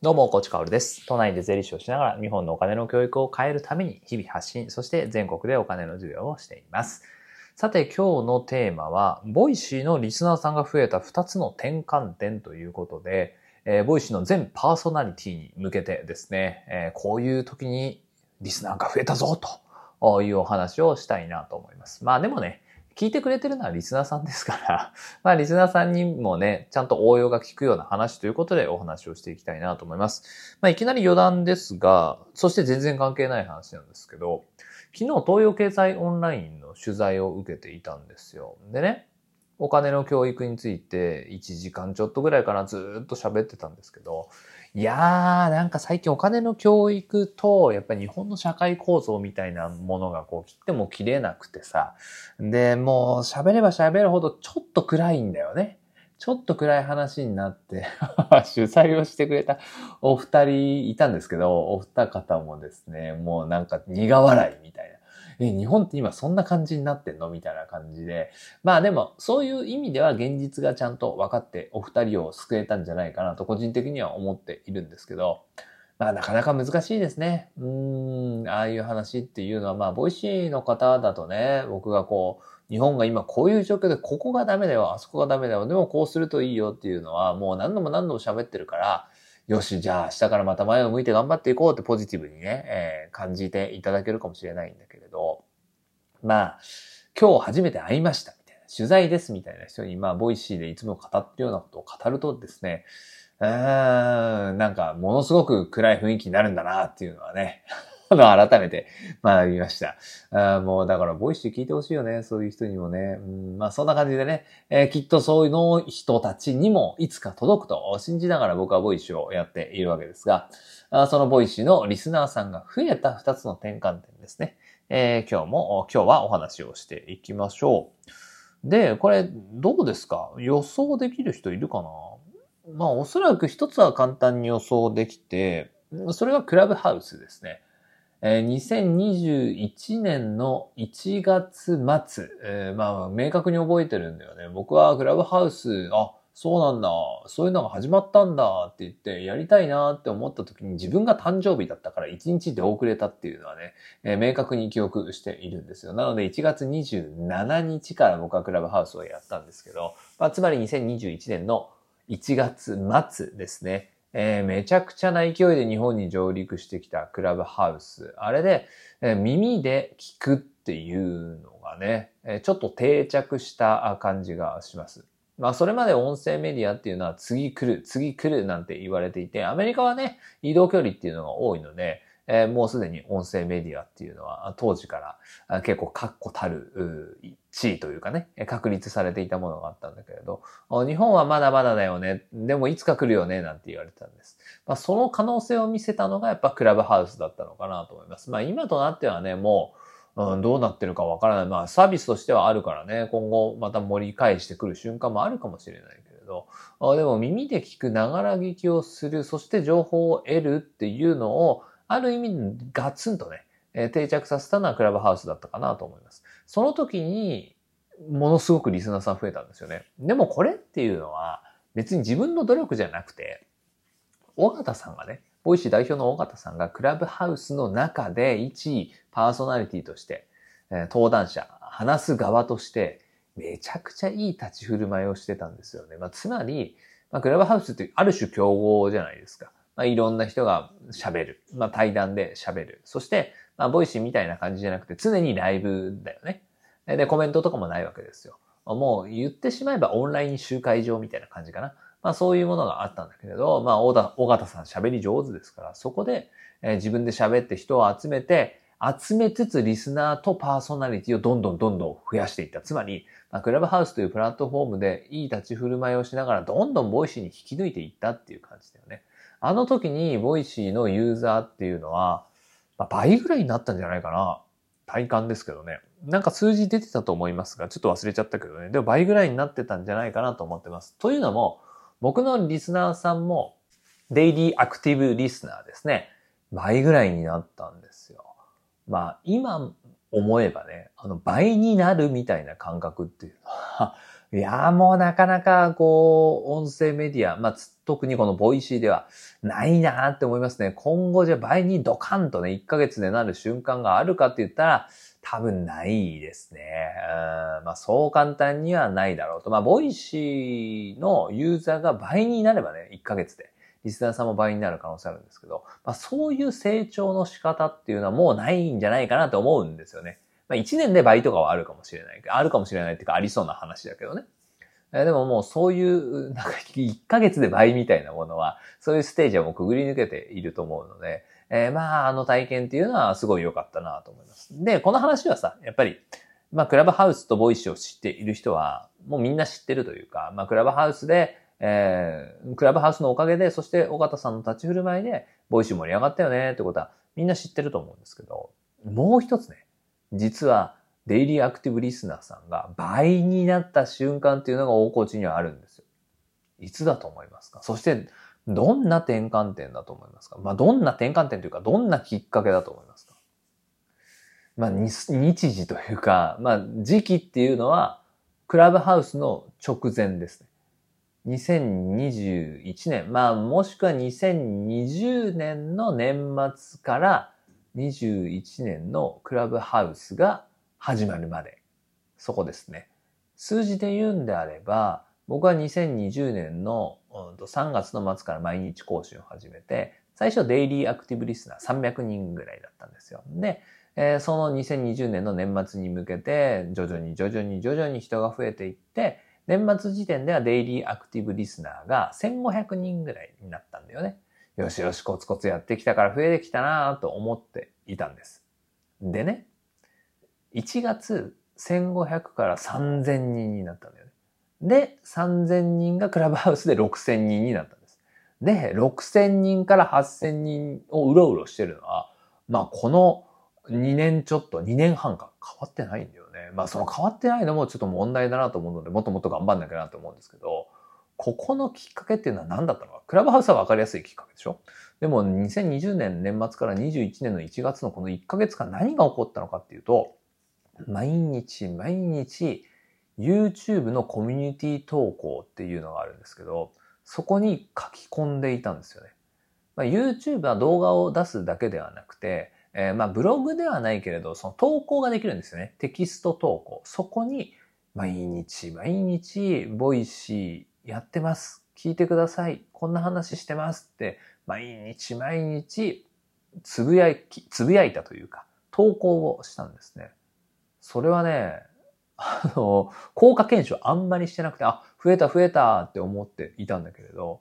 どうも、コーチカオルです。都内で税理士をしながら日本のお金の教育を変えるために日々発信、そして全国でお金の授業をしています。さて、今日のテーマは、ボイシーのリスナーさんが増えた2つの転換点ということで、えーボイシーの全パーソナリティに向けてですね、えーこういう時にリスナーが増えたぞというお話をしたいなと思います。まあでもね、聞いてくれてるのはリスナーさんですから、まあリスナーさんにもね、ちゃんと応用が効くような話ということでお話をしていきたいなと思います。まあいきなり余談ですが、そして全然関係ない話なんですけど、昨日東洋経済オンラインの取材を受けていたんですよ。でね、お金の教育について1時間ちょっとぐらいかなずっと喋ってたんですけど、いやー、なんか最近お金の教育と、やっぱり日本の社会構造みたいなものがこう切っても切れなくてさ、で、もう喋れば喋るほどちょっと暗いんだよね。ちょっと暗い話になって、主催をしてくれたお二人いたんですけど、お二方もですね、もうなんか苦笑いみたいな。え、日本って今そんな感じになってんの？みたいな感じで。まあでも、そういう意味では現実がちゃんと分かってお二人を救えたんじゃないかなと個人的には思っているんですけど、まあなかなか難しいですね。うん、ああいう話っていうのは、まあ、ボイシーの方だとね、僕がこう、日本が今こういう状況で、ここがダメだよ、あそこがダメだよ、でもこうするといいよっていうのは、もう何度も何度も喋ってるから、よし、じゃあ明日からまた前を向いて頑張っていこうってポジティブにね、えー感じていただけるかもしれないんだけれど、まあ、今日初めて会いましたみたいな、取材ですみたいな人に、まあ、ボイシーでいつも語ってるようなことを語るとですね、うーん、なんか、ものすごく暗い雰囲気になるんだなっていうのはね、あの、改めて学びました。あもう、だから、ボイシー聞いてほしいよね、そういう人にもね。うん、まあ、そんな感じでね、えーきっとそういうの人たちにもいつか届くと信じながら僕はボイシーをやっているわけですが、そのボイシーのリスナーさんが増えた2つの転換点ですね。えー今日も、今日はお話をしていきましょう。で、これ、どうですか？予想できる人いるかな？まあ、おそらく一つは簡単に予想できて、それがクラブハウスですね。えー2021年の1月末、えーまあ、明確に覚えてるんだよね。僕はクラブハウス、あ、そうなんだ、そういうのが始まったんだって言って、やりたいなって思った時に自分が誕生日だったから1日出遅れたっていうのはね、えー明確に記憶しているんですよ。なので1月27日から僕はクラブハウスをやったんですけど、まあ、つまり2021年の1月末ですね。えーめちゃくちゃな勢いで日本に上陸してきたクラブハウス。あれで、えー耳で聞くっていうのがね、えちょっと定着した感じがします。まあそれまで音声メディアっていうのは次来る、次来るなんて言われていて、アメリカはね、移動距離っていうのが多いので、えーもうすでに音声メディアっていうのは当時から結構確固たる地位というかね、確立されていたものがあったんだけれど、日本はまだまだだよね。でもいつか来るよね。なんて言われてたんです。まあ、その可能性を見せたのがやっぱクラブハウスだったのかなと思います。まあ今となってはね、もう、うん、どうなってるかわからない。まあサービスとしてはあるからね、今後また盛り返してくる瞬間もあるかもしれないけれど、あでも耳で聞く、ながら聞きをする、そして情報を得るっていうのを、ある意味ガツンとね、えー定着させたのはクラブハウスだったかなと思います。その時に、ものすごくリスナーさん増えたんですよね。でもこれっていうのは、別に自分の努力じゃなくて、尾形さんがね、ボイシー代表の尾形さんがクラブハウスの中で一パーソナリティとして、え登壇者、話す側として、めちゃくちゃいい立ち振る舞いをしてたんですよね。まあ、つまり、まあ、クラブハウスってある種競合じゃないですか。まあ、いろんな人が喋る。まあ、対談で喋る。そして、まあ、ボイシーみたいな感じじゃなくて、常にライブだよね。で、コメントとかもないわけですよ。もう言ってしまえばオンライン集会場みたいな感じかな。まあそういうものがあったんだけれど、まあ小田、尾形さん喋り上手ですから、そこで、えー自分で喋って人を集めて、集めつつリスナーとパーソナリティをどんどんどんどん増やしていった。つまり、まあ、クラブハウスというプラットフォームでいい立ち振る舞いをしながらどんどんボイシーに引き抜いていったっていう感じだよね。あの時にボイシーのユーザーっていうのは、まあ、倍ぐらいになったんじゃないかな。体感ですけどね。なんか数字出てたと思いますが、ちょっと忘れちゃったけどね。でも倍ぐらいになってたんじゃないかなと思ってます。というのも、僕のリスナーさんも、デイリーアクティブリスナーですね。倍ぐらいになったんですよ。まあ、今思えばね、あの、倍になるみたいな感覚っていうのは、いやーもうなかなかこう、音声メディア、まあ、特にこのボイシーではないなーって思いますね。今後じゃ倍にドカンとね、1ヶ月でなる瞬間があるかって言ったら、多分ないですね。うんまあ、そう簡単にはないだろうと。まあ、ボイシーのユーザーが倍になればね、1ヶ月で。リスナーさんも倍になる可能性あるんですけど、まあ、そういう成長の仕方っていうのはもうないんじゃないかなと思うんですよね。まあ、1年で倍とかはあるかもしれない。あるかもしれないっていうか、ありそうな話だけどね。えでももうそういう、なんか1ヶ月で倍みたいなものは、そういうステージはもうくぐり抜けていると思うので、えー、まあ、あの体験っていうのはすごい良かったなと思います。で、この話はさ、やっぱり、まあ、クラブハウスとボイシーを知っている人は、もうみんな知ってるというか、まあ、クラブハウスで、えー、クラブハウスのおかげで、そして尾形さんの立ち振る舞いで、ボイシー盛り上がったよねってことは、みんな知ってると思うんですけど、もう一つね、実は、デイリーアクティブリスナーさんが倍になった瞬間っていうのが大河内にはあるんですよ。いつだと思いますか？そして、どんな転換点だと思いますか？まあ、どんな転換点というか、どんなきっかけだと思いますか？まあ、日時というか、まあ、時期っていうのは、クラブハウスの直前ですね。2021年、まあ、もしくは2020年の年末から21年のクラブハウスが始まるまで。そこですね。数字で言うんであれば、僕は2020年の3月の末から毎日更新を始めて、最初デイリーアクティブリスナー300人ぐらいだったんですよ。で、えー、その2020年の年末に向けて、徐々に徐々に徐々に人が増えていって、年末時点ではデイリーアクティブリスナーが1500人ぐらいになったんだよね。よしよしコツコツやってきたから増えてきたなぁと思っていたんです。でね、1月1500から3000人になったんだよね。で、3000人がクラブハウスで6000人になったんです。で、6000人から8000人をうろうろしてるのは、まあこの2年ちょっと、2年半か変わってないんだよね。まあその変わってないのもちょっと問題だなと思うので、もっともっと頑張んなきゃなと思うんですけど、ここのきっかけっていうのは何だったのか？クラブハウスは分かりやすいきっかけでしょ？でも2020年年末から21年の1月のこの1ヶ月間何が起こったのかっていうと、毎日毎日 YouTube のコミュニティ投稿っていうのがあるんですけど、そこに書き込んでいたんですよね。まあ、YouTube は動画を出すだけではなくて、えー、まあブログではないけれど、その投稿ができるんですよね。テキスト投稿。そこに毎日毎日ボイシーやってます。聞いてください。こんな話してますって、毎日毎日つぶやき、つぶやいたというか、投稿をしたんですね。それはね、あの、効果検証あんまりしてなくて、あ、増えた増えたって思っていたんだけれど、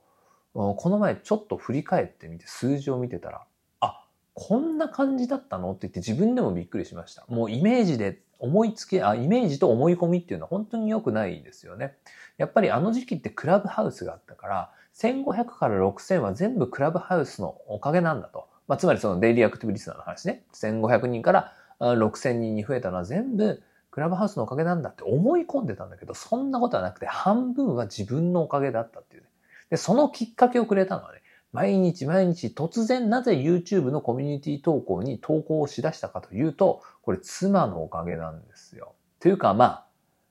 この前ちょっと振り返ってみて数字を見てたら、あ、こんな感じだったのって言って自分でもびっくりしました。もうイメージで思いつき、あ、イメージと思い込みっていうのは本当に良くないですよね。やっぱりあの時期ってクラブハウスがあったから、1500から6000は全部クラブハウスのおかげなんだと。まあ、つまりそのデイリーアクティブリスナーの話ね。1500人から6000人に増えたのは全部クラブハウスのおかげなんだって思い込んでたんだけど、そんなことはなくて半分は自分のおかげだったっていうね。で、そのきっかけをくれたのはね、毎日毎日突然なぜ YouTube のコミュニティ投稿に投稿をしだしたかというと、これ妻のおかげなんですよ。というかま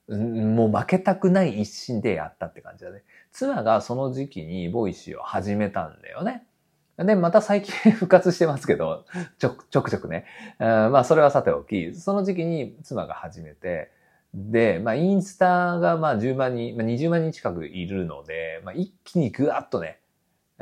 あ、もう負けたくない一心でやったって感じだね。妻がその時期にボイシーを始めたんだよね。で、また最近 復活してますけど、ちょ、ちょくちょくね。まあ、それはさておき、その時期に妻が始めて、で、まあ、インスタがまあ10万人、まあ、20万人近くいるので、まあ、一気にぐわっとね、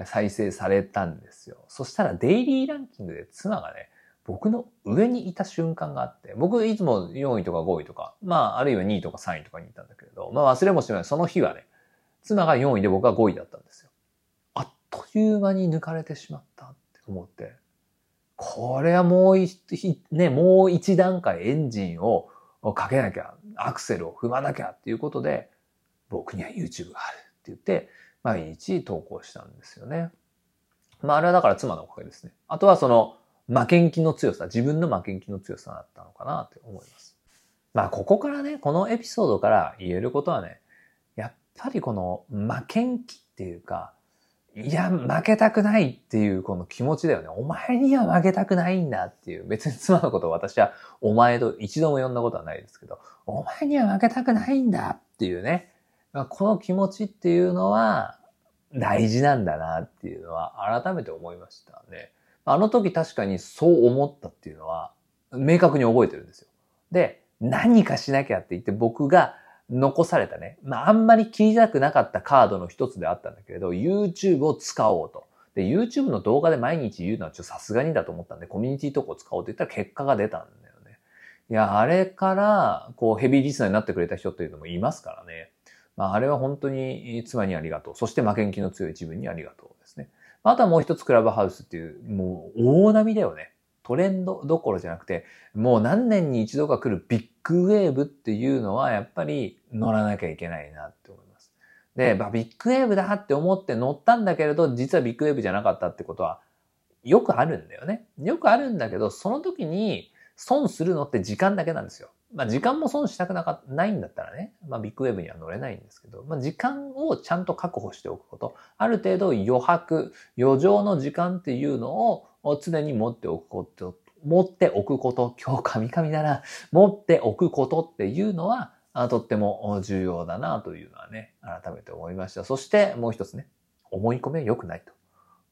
再生されたんですよ。そしたらデイリーランキングで妻がね、僕の上にいた瞬間があって、僕いつも4位とか5位とか、まああるいは2位とか3位とかにいたんだけれど、まあ忘れもしない。その日はね、妻が4位で僕は5位だったんですよ。という間に抜かれてしまったって思って、これはもう一、ね、もう一段階エンジンをかけなきゃ、アクセルを踏まなきゃっていうことで、僕には YouTube があるって言って、毎日投稿したんですよね。まあ、あれはだから妻のおかげですね。あとはその、負けん気の強さ、自分の負けん気の強さだったのかなって思います。まあ、ここからね、このエピソードから言えることはね、やっぱりこの負けん気っていうか、いや、負けたくないっていうこの気持ちだよね。お前には負けたくないんだっていう。別に妻のことを私はお前と一度も呼んだことはないですけど、お前には負けたくないんだっていうね。この気持ちっていうのは大事なんだなっていうのは改めて思いましたね。あの時確かにそう思ったっていうのは明確に覚えてるんですよ。で、何かしなきゃって言って僕が残されたね。まあ、あんまり切りたくなかったカードの一つであったんだけれど、YouTube を使おうと。で、YouTube の動画で毎日言うのはちょっとさすがにだと思ったんで、コミュニティ投稿使おうって言ったら結果が出たんだよね。いや、あれから、こう、ヘビーリスナーになってくれた人っていうのもいますからね。まあ、あれは本当に妻にありがとう。そして負けん気の強い自分にありがとうですね。あとはもう一つクラブハウスっていう、もう大波だよね。トレンドどころじゃなくて、もう何年に一度か来るビッグウェーブっていうのはやっぱり乗らなきゃいけないなって思います。で、まあ、ビッグウェーブだって思って乗ったんだけれど、実はビッグウェーブじゃなかったってことはよくあるんだよね。よくあるんだけど、その時に損するのって時間だけなんですよ。まあ時間も損したくなかないんだったらね、まあビッグウェーブには乗れないんですけど、まあ時間をちゃんと確保しておくこと、ある程度余白、余剰の時間っていうのを常に持っておくこと、持っておくこと、今日カミカミだな、持っておくことっていうのは、とっても重要だなというのはね、改めて思いました。そしてもう一つね、思い込みは良くないと。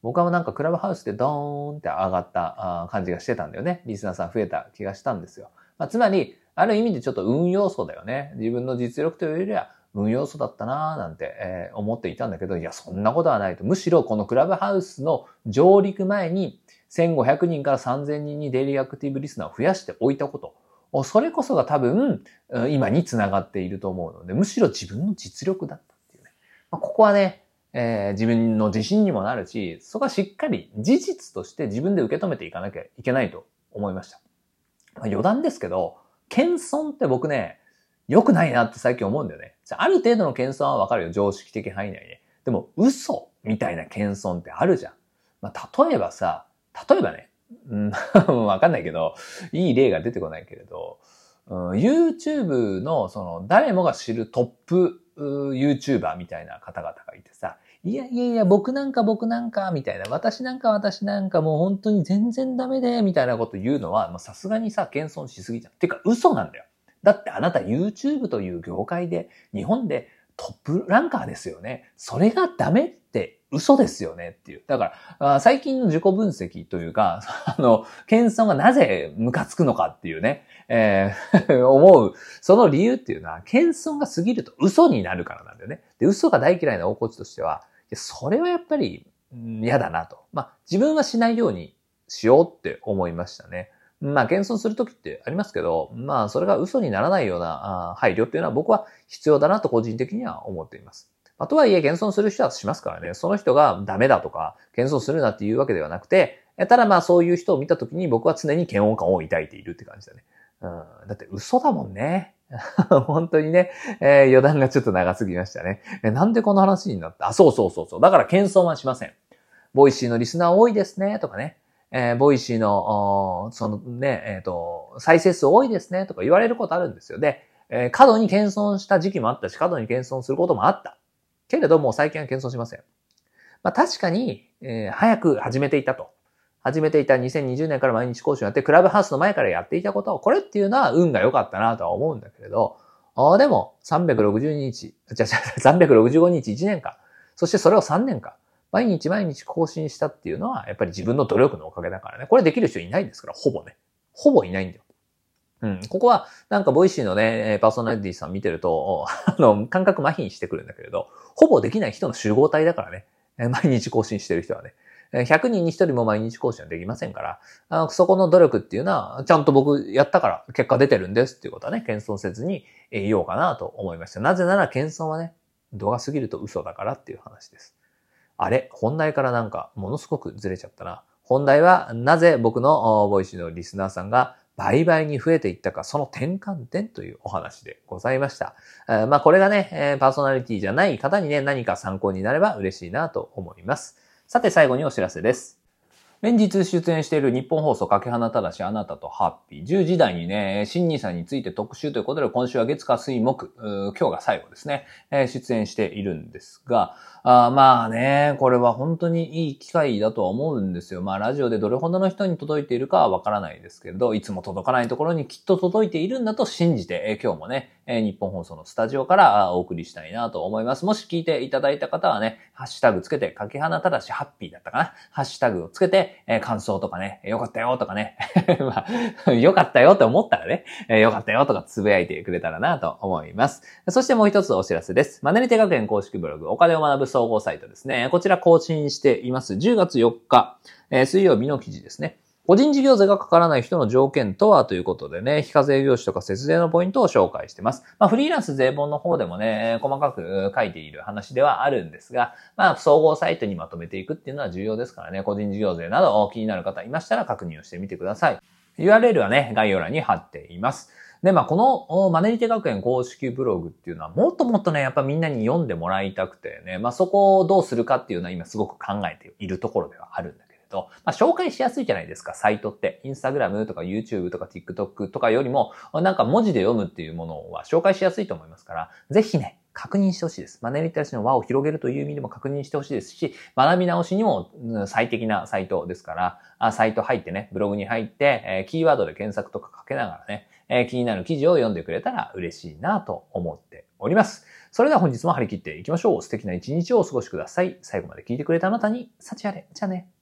僕はなんかクラブハウスでドーンって上がった感じがしてたんだよね。リスナーさん増えた気がしたんですよ。まあ、つまり、ある意味でちょっと運要素だよね。自分の実力というよりは運要素だったなぁなんて、えー、思っていたんだけど、いや、そんなことはないと。むしろこのクラブハウスの上陸前に1500人から3000人にデイリーアクティブリスナーを増やしておいたこと。それこそが多分、今につながっていると思うので、むしろ自分の実力だったっていうね。まあ、ここはね、えー、自分の自信にもなるし、そこはしっかり事実として自分で受け止めていかなきゃいけないと思いました。まあ、余談ですけど、謙遜って僕ね、良くないなって最近思うんだよね。ある程度の謙遜はわかるよ。常識的範囲内で。でも、嘘みたいな謙遜ってあるじゃん。まあ、例えばさ、例えばね、うん、わかんないけど、いい例が出てこないけれど、うん、YouTube のその誰もが知るトップ YouTuber みたいな方々がいてさ、いやいやいや、僕なんか僕なんか、みたいな、私なんか私なんかもう本当に全然ダメで、みたいなこと言うのは、さすがにさ、謙遜しすぎじゃん。てか、嘘なんだよ。だってあなた YouTube という業界で、日本でトップランカーですよね。それがダメ嘘ですよねっていう。だから、最近の自己分析というか、あの、謙遜がなぜムカつくのかっていうね、えー、思う、その理由っていうのは、謙遜が過ぎると嘘になるからなんだよね。で、嘘が大嫌いな大コーチとしては、それはやっぱり嫌だなと。まあ、自分はしないようにしようって思いましたね。まあ、謙遜するときってありますけど、まあ、それが嘘にならないような配慮っていうのは僕は必要だなと個人的には思っています。まあ、とはいえ、謙遜する人はしますからね。その人がダメだとか、謙遜するなっていうわけではなくて、ただまあそういう人を見たときに僕は常に嫌悪感を抱いているって感じだね。うん、だって嘘だもんね。本当にね、えー、余談がちょっと長すぎましたね。えなんでこの話になった？あ、そうそうそうそう。だから謙遜はしません。ボイシーのリスナー多いですね、とかね。えー、ボイシーの、そのね、えっ、ー、と、再生数多いですね、とか言われることあるんですよ。で、えー、過度に謙遜した時期もあったし、過度に謙遜することもあった。けれども、最近は謙遜しません。まあ確かに、えー、早く始めていたと。始めていた2020年から毎日更新をやって、クラブハウスの前からやっていたこと、これっていうのは運が良かったなとは思うんだけれど、あでも、360日、じゃじゃ365日1年間、そしてそれを3年間、毎日毎日更新したっていうのは、やっぱり自分の努力のおかげだからね。これできる人いないんですから、ほぼね。ほぼいないんだよ。うん。ここは、なんか、ボイシーのね、パーソナリティさん見てると、あの、感覚麻痺してくるんだけれど、ほぼできない人の集合体だからね。毎日更新してる人はね。100人に1人も毎日更新はできませんから、あのそこの努力っていうのは、ちゃんと僕やったから結果出てるんですっていうことはね、謙遜せずに言おうかなと思いました。なぜなら謙遜はね、度が過ぎると嘘だからっていう話です。あれ本題からなんかものすごくずれちゃったな。本題はなぜ僕のボイシーのリスナーさんが倍々に増えていったか、その転換点というお話でございました。えまあこれがね、えパーソナリティじゃない方にね、何か参考になれば嬉しいなと思います。さて最後にお知らせです。連日出演しているニッポン放送垣花正あなたとハッピー。10時台にね、新 NISAについて特集ということで今週は月火水木、今日が最後ですね、出演しているんですが、あまあね、これは本当にいい機会だとは思うんですよ。まあラジオでどれほどの人に届いているかはわからないですけれど、いつも届かないところにきっと届いているんだと信じて、今日もね、え日本放送のスタジオからお送りしたいなと思います。もし聞いていただいた方はね、ハッシュタグつけて、かけ花ただしハッピーだったかな。ハッシュタグをつけて、え感想とかね、よかったよとかね、まあ、よかったよって思ったらね、えよかったよとかつぶやいてくれたらなと思います。そしてもう一つお知らせです。マネリテ学園公式ブログ、お金を学ぶ総合サイトですね。こちら更新しています。10月4日、え、水曜日の記事ですね。個人事業税がかからない人の条件とはということでね、非課税業種とか節税のポイントを紹介してます。まあ、フリーランス税本の方でもね、細かく書いている話ではあるんですが、まあ、総合サイトにまとめていくっていうのは重要ですからね、個人事業税など気になる方いましたら確認をしてみてください。URL はね、概要欄に貼っています。で、まあ、このマネリテ学園公式ブログっていうのはもっともっとね、やっぱみんなに読んでもらいたくてね、まあ、そこをどうするかっていうのは今すごく考えているところではあるんだけど、まあ、紹介しやすいじゃないですか、サイトって。インスタグラムとか YouTube とか TikTok とかよりも、なんか文字で読むっていうものは紹介しやすいと思いますから、ぜひね、確認してほしいです。マネリテラシーの輪を広げるという意味でも確認してほしいですし、学び直しにも最適なサイトですから、あサイト入ってね、ブログに入ってえ、キーワードで検索とかかけながらねえ、気になる記事を読んでくれたら嬉しいなと思っております。それでは本日も張り切っていきましょう。素敵な一日をお過ごしください。最後まで聞いてくれたあなたに、幸あれ。じゃあね。